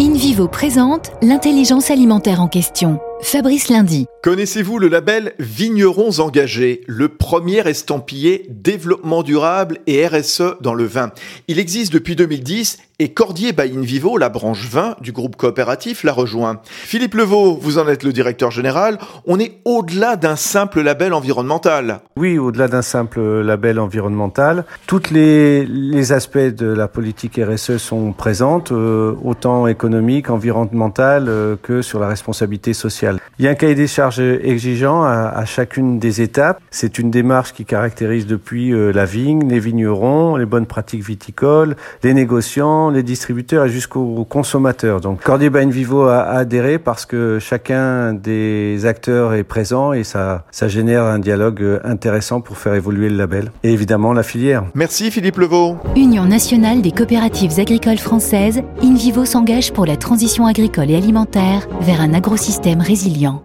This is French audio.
ini InVivo présente l'intelligence alimentaire en question. Fabrice Lundi. Connaissez-vous le label Vignerons engagés, le premier estampillé développement durable et RSE dans le vin? Il existe depuis 2010 et Cordier by Vivo, la branche vin du groupe coopératif, l'a rejoint. Philippe Levaux, vous en êtes le directeur général. On est au-delà d'un simple label environnemental. Oui, au-delà d'un simple label environnemental. Tous les, les, aspects de la politique RSE sont présentes, euh, autant économique, environnementale euh, que sur la responsabilité sociale. Il y a un cahier des charges exigeant à, chacune des étapes. C'est une démarche qui caractérise depuis euh, la vigne, les vignerons, les bonnes pratiques viticoles, les négociants, les distributeurs et jusqu'aux consommateurs. Donc Cordier Bain Vivo a, adhéré parce que chacun des acteurs est présent et ça, ça génère un dialogue euh, intéressant pour faire évoluer le label. Et évidemment la filière. Merci Philippe Levaux. Union nationale des coopératives agricoles françaises, InVivo s'engage pour la transition agricole et alimentaire vers un agrosystème résilient.